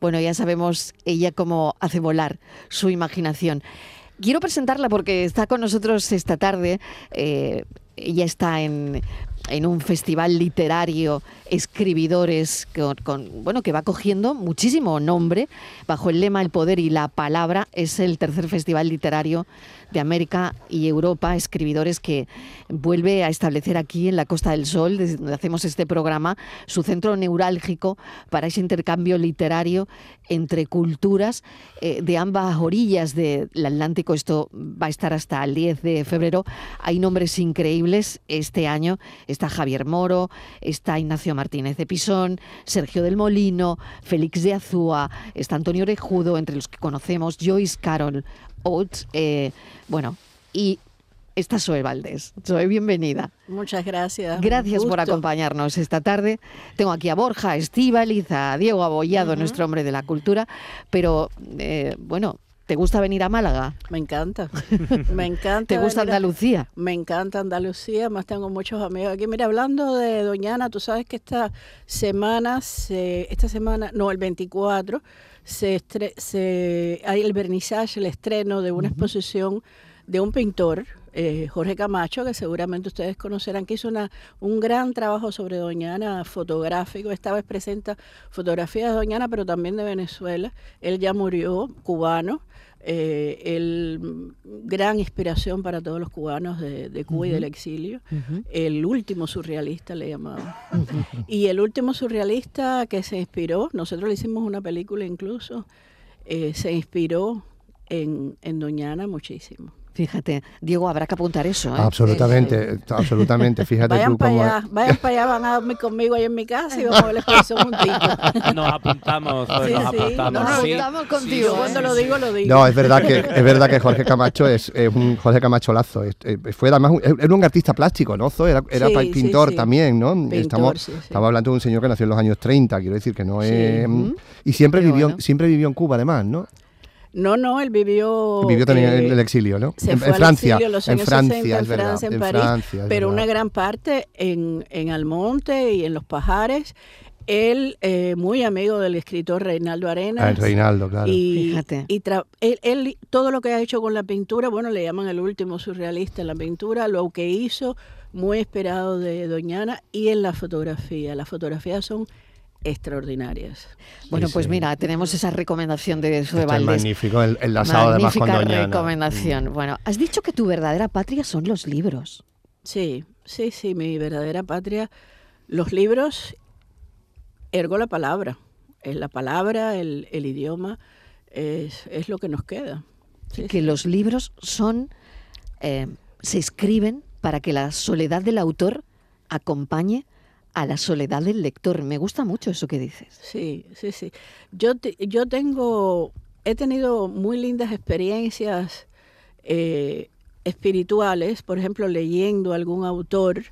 bueno, ya sabemos ella cómo hace volar su imaginación. Quiero presentarla porque está con nosotros esta tarde. Eh, ella está en, en un festival literario, escribidores, con, bueno, que va cogiendo muchísimo nombre bajo el lema El poder y la palabra. Es el tercer festival literario de América y Europa, escribidores que vuelve a establecer aquí en la Costa del Sol, desde donde hacemos este programa, su centro neurálgico para ese intercambio literario entre culturas eh, de ambas orillas del Atlántico. Esto va a estar hasta el 10 de febrero. Hay nombres increíbles este año está Javier Moro, está Ignacio Martínez de Pisón, Sergio del Molino, Félix de Azúa, está Antonio Orejudo, entre los que conocemos, Joyce Carol Oates, eh, bueno, y está Zoe Valdés. Zoe, bienvenida. Muchas gracias. Gracias por acompañarnos esta tarde. Tengo aquí a Borja, a Estíbaliz, a Diego Abollado, nuestro hombre de la cultura, pero eh, bueno, ¿Te gusta venir a Málaga? Me encanta, me encanta. ¿Te gusta Andalucía? me encanta Andalucía, más tengo muchos amigos aquí. Mira, hablando de Doñana, tú sabes que esta semana, esta semana, no, el 24, se, se hay el vernizaje, el estreno de una exposición de un pintor, eh, Jorge Camacho, que seguramente ustedes conocerán, que hizo una, un gran trabajo sobre Doñana fotográfico. Esta vez presenta fotografías de Doñana, pero también de Venezuela. Él ya murió, cubano eh, el gran inspiración para todos los cubanos de, Cuba y del exilio. El último surrealista le llamaban. Y el último surrealista que se inspiró, nosotros le hicimos una película incluso, eh, se inspiró en, en Doñana muchísimo. Fíjate, Diego, habrá que apuntar eso. ¿eh? Absolutamente, absolutamente. Fíjate vayan tú para allá, Vayan para allá, van a dormir conmigo ahí en mi casa y vamos a ver la un juntito. Nos apuntamos, nos apuntamos. Nos apuntamos contigo. Cuando lo digo, lo digo. No, es verdad que, es verdad que Jorge Camacho es, un Jorge Camacho Lazo. fue además un, era un artista plástico, ¿no? Era, era pintor también, ¿no? estamos, estamos hablando de un señor que nació en los años 30, quiero decir que no es... Y siempre vivió, siempre vivió en Cuba además, ¿no? No, no, él vivió... Vivió también en el exilio, ¿no? en, Francia, en Francia, en Francia, en París, pero una gran parte en, en Almonte y en Los Pajares. Él, eh, muy amigo del escritor Reinaldo Arenas. Ah, Reinaldo, claro. Y, Fíjate. y él, él, todo lo que ha hecho con la pintura, bueno, le llaman el último surrealista en la pintura, lo que hizo, muy esperado de Doñana, y en la fotografía. Las fotografías son extraordinarias. Bueno, pues mira, tenemos esa recomendación de Zoe Es magnífico, el, enlazado además con Magnífica recomendación. Bueno, has dicho que tu verdadera patria son los libros. Sí, sí, sí, mi verdadera patria, los libros, ergo la palabra. Es la palabra, el, idioma, es, lo que nos queda. que los libros son, eh, se escriben para que la soledad del autor acompañe a la soledad del lector. Me gusta mucho eso que dices. Sí, sí, sí. Yo, yo tengo, he tenido muy lindas experiencias eh, espirituales, por ejemplo, leyendo algún autor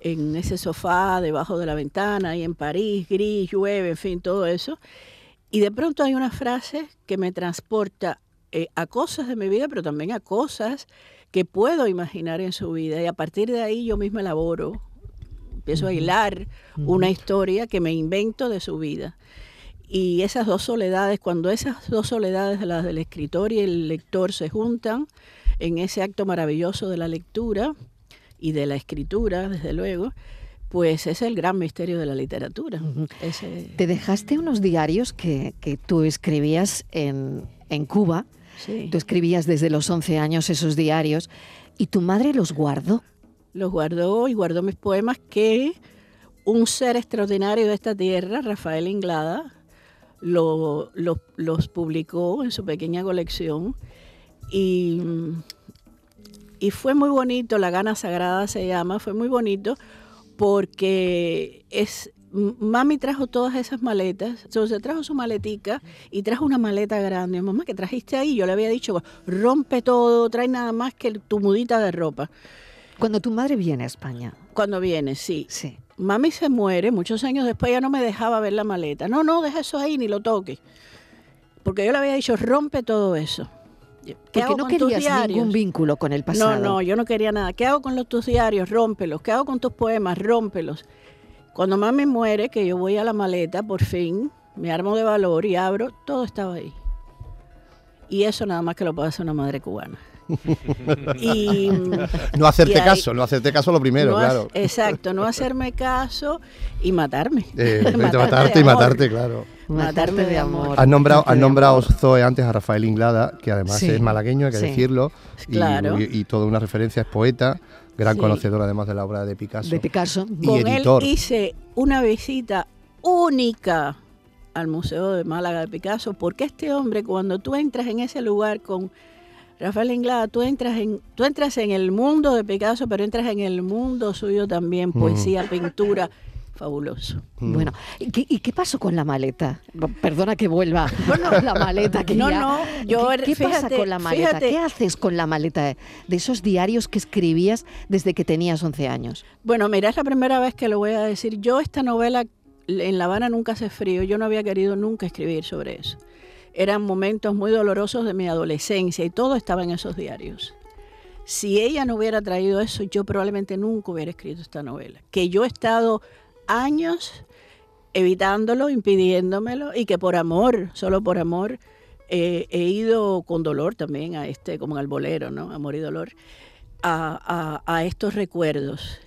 en ese sofá debajo de la ventana y en París, gris, llueve, en fin, todo eso. Y de pronto hay una frase que me transporta eh, a cosas de mi vida, pero también a cosas que puedo imaginar en su vida. Y a partir de ahí yo misma elaboro empiezo a hilar una historia que me invento de su vida. Y esas dos soledades, cuando esas dos soledades, las del escritor y el lector, se juntan en ese acto maravilloso de la lectura y de la escritura, desde luego, pues es el gran misterio de la literatura. Te dejaste unos diarios que, tú escribías en, en Cuba. Tú escribías desde los 11 años esos diarios y tu madre los guardó los guardó y guardó mis poemas que un ser extraordinario de esta tierra, Rafael Inglada, los publicó en su pequeña colección y, y fue muy bonito, La Gana Sagrada se llama, fue muy bonito porque es, mami trajo todas esas maletas, entonces trajo su maletica y trajo una maleta grande. Mamá, ¿qué trajiste ahí? Yo le había dicho, rompe todo, trae nada más que tu mudita de ropa. Cuando tu madre viene a España. Cuando viene, sí. Sí. Mami se muere, muchos años después ya no me dejaba ver la maleta. No, no, deja eso ahí, ni lo toques. Porque yo le había dicho, rompe todo eso. ¿Qué Porque no querías ningún vínculo con el pasado. No, no, yo no quería nada. ¿Qué hago con los, tus diarios? Rómpelos. ¿Qué hago con tus poemas? Rómpelos. Cuando mami muere, que yo voy a la maleta, por fin, me armo de valor y abro, todo estaba ahí. Y eso nada más que lo puede hacer una madre cubana. Y, no hacerte caso, no hacerte caso lo primero, claro. Exacto, no hacerme caso y matarme. Eh, matarte, y matarte, claro. Matarme de amor. Has nombrado, has nombrado Zoe antes a Rafael Inglada, que además es malagueño, hay que decirlo. Claro. Y, toda una referencia es poeta, gran conocedor además de la obra de Picasso. De Picasso. Y Con editor. él hice una visita única al Museo de Málaga de Picasso, porque este hombre, cuando tú entras en ese lugar con Rafael Inglada, tú entras en, tú entras en el mundo de Picasso, pero entras en el mundo suyo también, poesía, pintura, fabuloso. Bueno, ¿y qué, pasó con la maleta? Perdona que vuelva. Bueno, la maleta que No, no, yo ¿Qué, pasa con la maleta? ¿Qué haces con la maleta de esos diarios que escribías desde que tenías 11 años? Bueno, mira, es la primera vez que lo voy a decir. Yo esta novela en La Habana nunca hace frío, yo no había querido nunca escribir sobre eso. Eran momentos muy dolorosos de mi adolescencia y todo estaba en esos diarios. Si ella no hubiera traído eso, yo probablemente nunca hubiera escrito esta novela. Que yo he estado años evitándolo, impidiéndomelo y que por amor, solo por amor, eh, he ido con dolor también a este, como al bolero, ¿no? Amor y dolor, a, a estos recuerdos.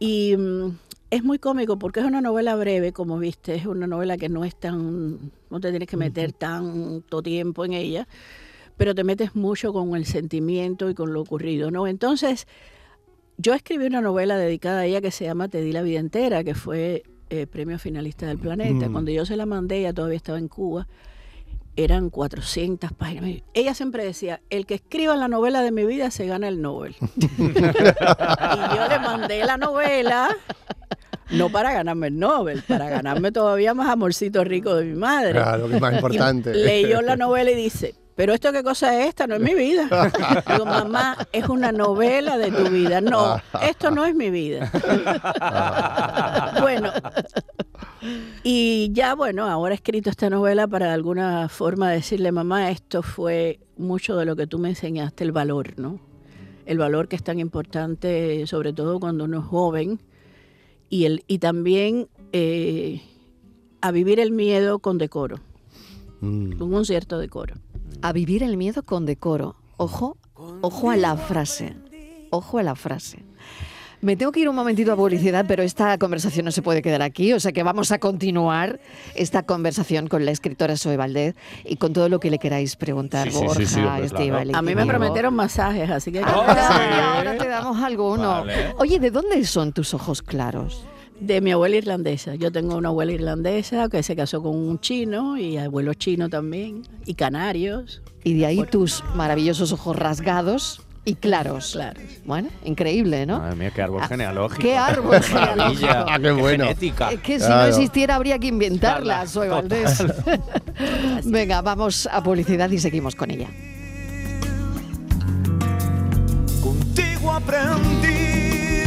Y mm, es muy cómico porque es una novela breve, como viste, es una novela que no es tan, no te tienes que meter tanto tiempo en ella, pero te metes mucho con el sentimiento y con lo ocurrido, ¿no? Entonces, yo escribí una novela dedicada a ella que se llama Te di la vida entera, que fue eh, premio finalista del planeta. Cuando yo se la mandé, ella todavía estaba en Cuba, eran 400 páginas. Ella siempre decía, el que escriba la novela de mi vida se gana el Nobel. y yo le mandé la novela no para ganarme el Nobel, para ganarme todavía más amorcito rico de mi madre. Claro, que es más importante. leyó la novela y dice, pero esto qué cosa es esta, no es mi vida. Digo, mamá, es una novela de tu vida. No, esto no es mi vida. Y ya bueno, ahora he escrito esta novela para de alguna forma decirle, mamá, esto fue mucho de lo que tú me enseñaste, el valor, ¿no? El valor que es tan importante, sobre todo cuando uno es joven, y, el, y también eh, a vivir el miedo con decoro, mm. con un cierto decoro. A vivir el miedo con decoro. Ojo, ojo a la frase. Ojo a la frase. Me tengo que ir un momentito a publicidad, pero esta conversación no se puede quedar aquí, o sea que vamos a continuar esta conversación con la escritora Zoe Valdez y con todo lo que le queráis preguntar, Borja, A mí me prometieron masajes, así que... ahora, te damos alguno. Oye, ¿de dónde son tus ojos claros? De mi abuela irlandesa. Yo tengo una abuela irlandesa que se casó con un chino y abuelo chino también, y canarios. Y de ahí tus maravillosos ojos rasgados y claros. Claros. Bueno, increíble, ¿no? Madre mía, qué árbol ah, genealógico. Qué árbol genealógico. ah, qué bueno. Genética. Es que si no existiera habría que inventarla, soy Valdés. Venga, vamos a publicidad y seguimos con ella. Contigo aprendí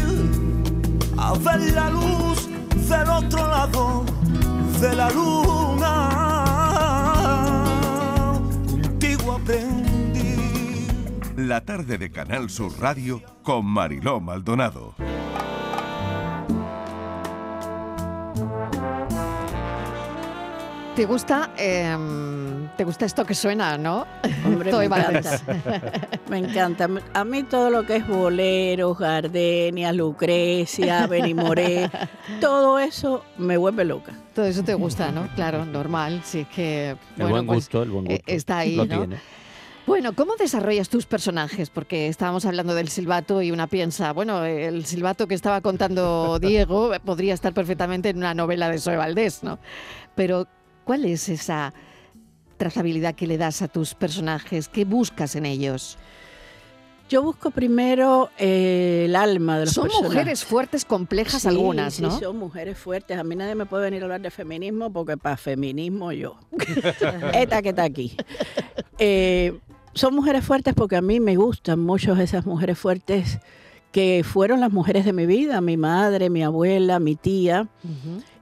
a ver la luz del otro lado de la luna. Contigo aprendí la tarde de Canal Sur Radio con Mariló Maldonado. ¿Te gusta, em, ¿Te gusta esto que suena, no? Hombre, me encanta. me encanta. A mí todo lo que es boleros, gardenia, Lucrecia, Benimoré, todo eso me vuelve loca. Todo eso te gusta, ¿no? Claro, normal. Sí, es que. El buen pues, gusto, el buen eh, gusto. Está ahí, ¿no? Bueno, ¿cómo desarrollas tus personajes? Porque estábamos hablando del silbato y una piensa, bueno, el silbato que estaba contando Diego podría estar perfectamente en una novela de Zoe Valdés, ¿no? Pero, ¿cuál es esa trazabilidad que le das a tus personajes? ¿Qué buscas en ellos? Yo busco primero eh, el alma de los Son mujeres fuertes, complejas algunas, ¿no? Sí, son mujeres fuertes. A mí nadie me puede venir a hablar de feminismo porque para feminismo yo. Esta que está aquí. Eh, son mujeres fuertes porque a mí me gustan mucho esas mujeres fuertes que fueron las mujeres de mi vida, mi madre, mi abuela, mi tía.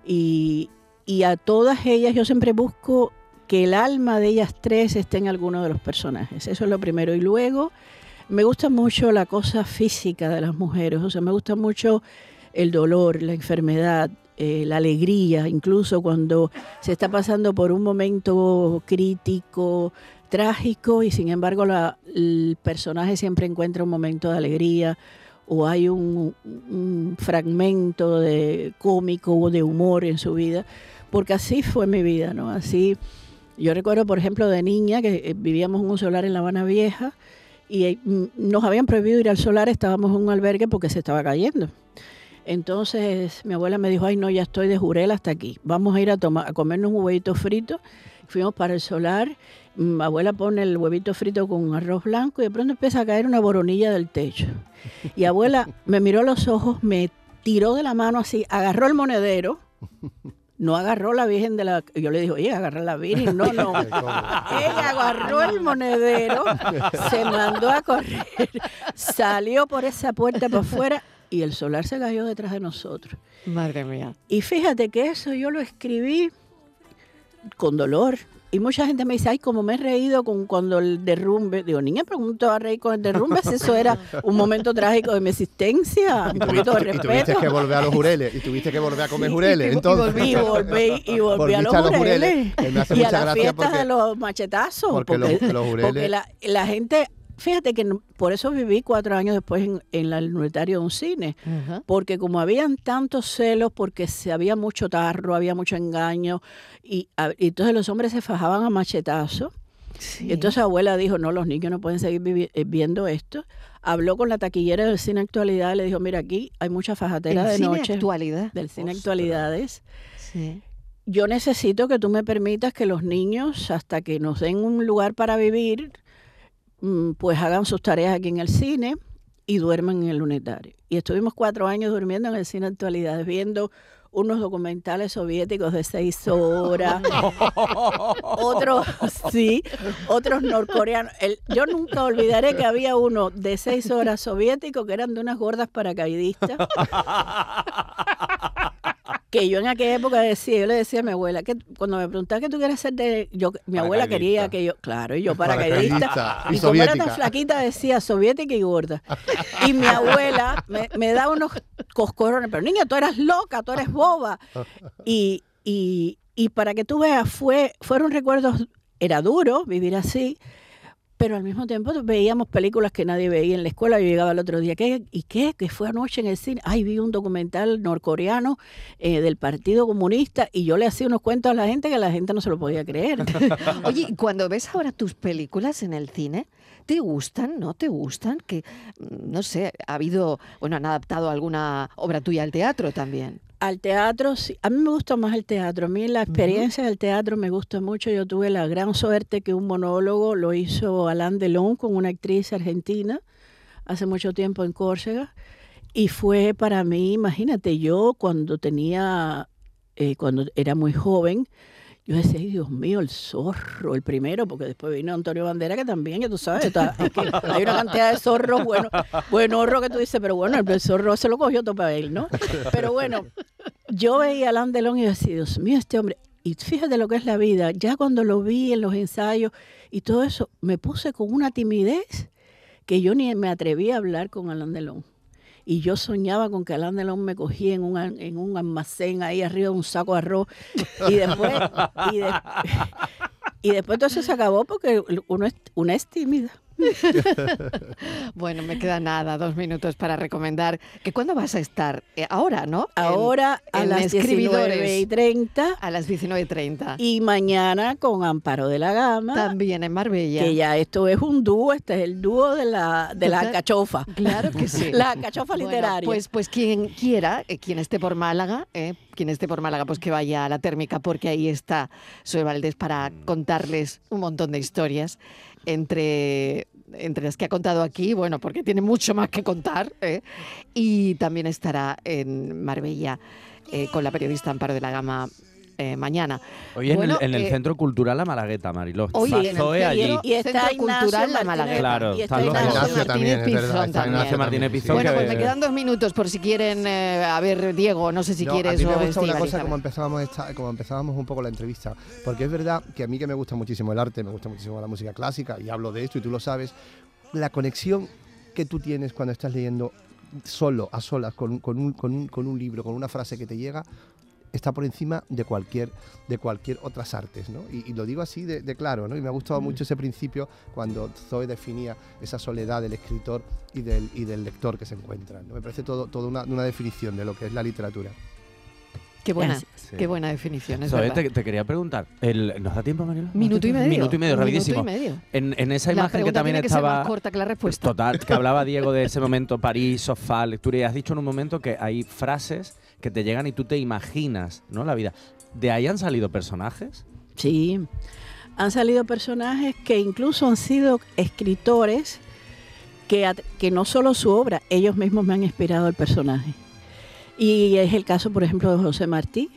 y, y a todas ellas yo siempre busco que el alma de ellas tres esté en alguno de los personajes. Eso es lo primero. Y luego me gusta mucho la cosa física de las mujeres, o sea, me gusta mucho el dolor, la enfermedad, eh, la alegría, incluso cuando se está pasando por un momento crítico, trágico, y sin embargo el personaje siempre encuentra un momento de alegría o hay un, fragmento de cómico o de humor en su vida, porque así fue mi vida, ¿no? Así, yo recuerdo, por ejemplo, de niña que eh, vivíamos en un solar en La Habana Vieja y mm, nos habían prohibido ir al solar, estábamos en un albergue porque se estaba cayendo. Entonces mi abuela me dijo, ay no, ya estoy de jurel hasta aquí, vamos a ir a, tomar, a comernos un huevito frito. Fuimos para el solar, mi abuela pone el huevito frito con arroz blanco y de pronto empieza a caer una boronilla del techo. Y abuela me miró a los ojos, me tiró de la mano así, agarró el monedero, no agarró la Virgen de la... Yo le dije, oye, agarra la Virgen. No, no. Ella agarró el monedero, se mandó a correr, salió por esa puerta para afuera y el solar se cayó detrás de nosotros. Madre mía. Y fíjate que eso yo lo escribí con dolor. Y mucha gente me dice, ay, como me he reído con cuando el derrumbe. Digo, niña, pregunto a reír con el derrumbe si eso era un momento trágico de mi existencia. Un poquito de respeto. Y tuviste que volver a los jureles. Y tuviste que volver a comer jureles. Entonces. Y volví, y volví a los, jureles. Y a las fiestas de los machetazos. Porque, los, jureles... la, la gente Fíjate que por eso viví cuatro años después en, en el unitario de un cine, porque como habían tantos celos, porque se había mucho tarro, había mucho engaño, y, entonces los hombres se fajaban a machetazo. Y entonces abuela dijo, no, los niños no pueden seguir eh, viendo esto. Habló con la taquillera del cine actualidad, le dijo, mira, aquí hay mucha fajatera de cine noche. Actualidad. Del cine actualidades. Yo necesito que tú me permitas que los niños, hasta que nos den un lugar para vivir, pues hagan sus tareas aquí en el cine y duerman en el lunetario. Y estuvimos cuatro años durmiendo en el cine actualidades, viendo unos documentales soviéticos de seis horas, otros, sí, otros norcoreanos. yo nunca olvidaré que había uno de seis horas soviético que eran de unas gordas paracaidistas. que yo en aquella época decía, yo le decía a mi abuela, que cuando me preguntaba qué tú quieres ser de, yo, mi abuela quería que yo, claro, y yo paracaidista, y, y como era tan flaquita decía soviética y gorda. Y mi abuela me, me da unos coscorrones, pero niña, tú eras loca, tú eres boba. Y, y, y para que tú veas, fue, fueron recuerdos, era duro vivir así, pero al mismo tiempo veíamos películas que nadie veía en la escuela. Yo llegaba el otro día, ¿qué? ¿y qué? ¿Qué fue anoche en el cine? Ay, vi un documental norcoreano eh, del Partido Comunista y yo le hacía unos cuentos a la gente que la gente no se lo podía creer. Oye, cuando ves ahora tus películas en el cine, ¿te gustan? ¿No te gustan? Que, mm, no sé, ha habido, bueno, han adaptado alguna obra tuya al teatro también. Al teatro, sí. A mí me gusta más el teatro. A mí la experiencia del teatro me gusta mucho. Yo tuve la gran suerte que un monólogo lo hizo Alain Delon con una actriz argentina hace mucho tiempo en Córcega. Y fue para mí, imagínate, yo cuando tenía, eh, cuando era muy joven, yo decía, Dios mío, el zorro, el primero, porque después vino Antonio Bandera, que también, ya tú sabes, hay una cantidad de zorros bueno, bueno, horror que tú dices, pero bueno, el zorro se lo cogió todo para él, ¿no? Pero bueno, yo veía a Alain Delon y decía, Dios mío, este hombre, y fíjate lo que es la vida, ya cuando lo vi en los ensayos y todo eso, me puse con una timidez que yo ni me atreví a hablar con Alain Delon y yo soñaba con que Alain Delon me cogía en un, en un almacén ahí arriba de un saco de arroz y después y, y después eso se acabó porque uno es, una es tímida. bueno, me queda nada, dos minutos para recomendar. que ¿Cuándo vas a estar? Eh, ahora, ¿no? Ahora a las 19 y 30. A las 19 y 30. Y mañana con Amparo de la Gama. También en Marbella. Que ya esto es un dúo, este es el dúo de la, de la cachofa. Claro que sí. la cachofa literaria. Pues, pues quien quiera, eh, quien esté por Málaga, eh, quien esté por Málaga, pues que vaya a la térmica, porque ahí está Soy Valdés para contarles un montón de historias entre, entre las que ha contado aquí, bueno, porque tiene mucho más que contar, ¿eh? y también estará en Marbella eh, con la periodista Amparo de la Gama eh, mañana. Hoy en, el, eh, Centro Cultural La Malagueta, Mariló. Hoy en el allí. Y, está Centro Cultural La Malagueta. Claro, y está Ignacio, también, Ignacio Martínez Pizón. Bueno, pues me quedan dos minutos por si quieren, eh, a ver, Diego, no sé si quieres a mí me gusta una cosa como empezábamos, esta, como empezábamos un poco la entrevista, porque es verdad que a mí que me gusta muchísimo el arte, me gusta muchísimo la música clásica, y hablo de esto y tú lo sabes, la conexión que tú tienes cuando estás leyendo solo, a solas, con, con, un, con, un, con un libro, con una frase que te llega, está por encima de cualquier, de cualquier otras artes, ¿no? Y, lo digo así de, claro, ¿no? Y me ha gustado mm. mucho ese principio cuando Zoe definía esa soledad del escritor y del, y del lector que se encuentran. ¿no? Me parece todo, todo una, una definición de lo que es la literatura. Qué buena, qué buena definición. Es te, quería preguntar, ¿nos da tiempo, Manuel? Minuto y medio. Minuto y medio, rapidísimo. En, esa imagen que también estaba. corta que la respuesta. Total, que hablaba Diego de ese momento, París, sofá, lectura, y has dicho en un momento que hay frases que te llegan y tú te imaginas, ¿no? La vida. ¿De ahí han salido personajes? Sí, han salido personajes que incluso han sido escritores que, que no solo su obra, ellos mismos me han inspirado el personaje. Y es el caso, por ejemplo, de José Martí,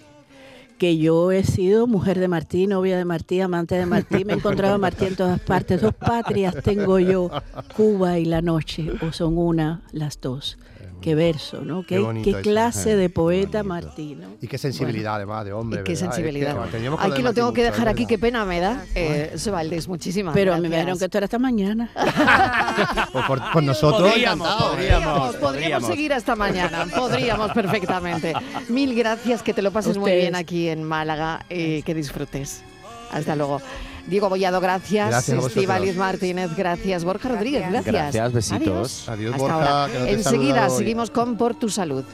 que yo he sido mujer de Martí, novia de Martí, amante de Martí, me he encontrado a Martí en todas partes. Dos patrias tengo yo, Cuba y la noche, o son una las dos qué verso, ¿no? Qué, qué, clase de poeta Martino. Y qué sensibilidad además de hombre. Y qué sensibilidad. aquí lo tengo que dejar aquí, qué pena me da. Eh, Valdés, muchísimas Pero me dijeron que esto era esta mañana. pues por, nosotros podríamos, podríamos, podríamos, seguir hasta mañana, podríamos perfectamente. Mil gracias, que te lo pases muy bien aquí en Málaga y que disfrutes. Hasta luego. Diego Bollado, gracias. Gracias Estivaliz Martínez, gracias. Borja Rodríguez, gracias. Gracias, besitos. Adiós, Borja. Enseguida seguimos con Por tu Salud.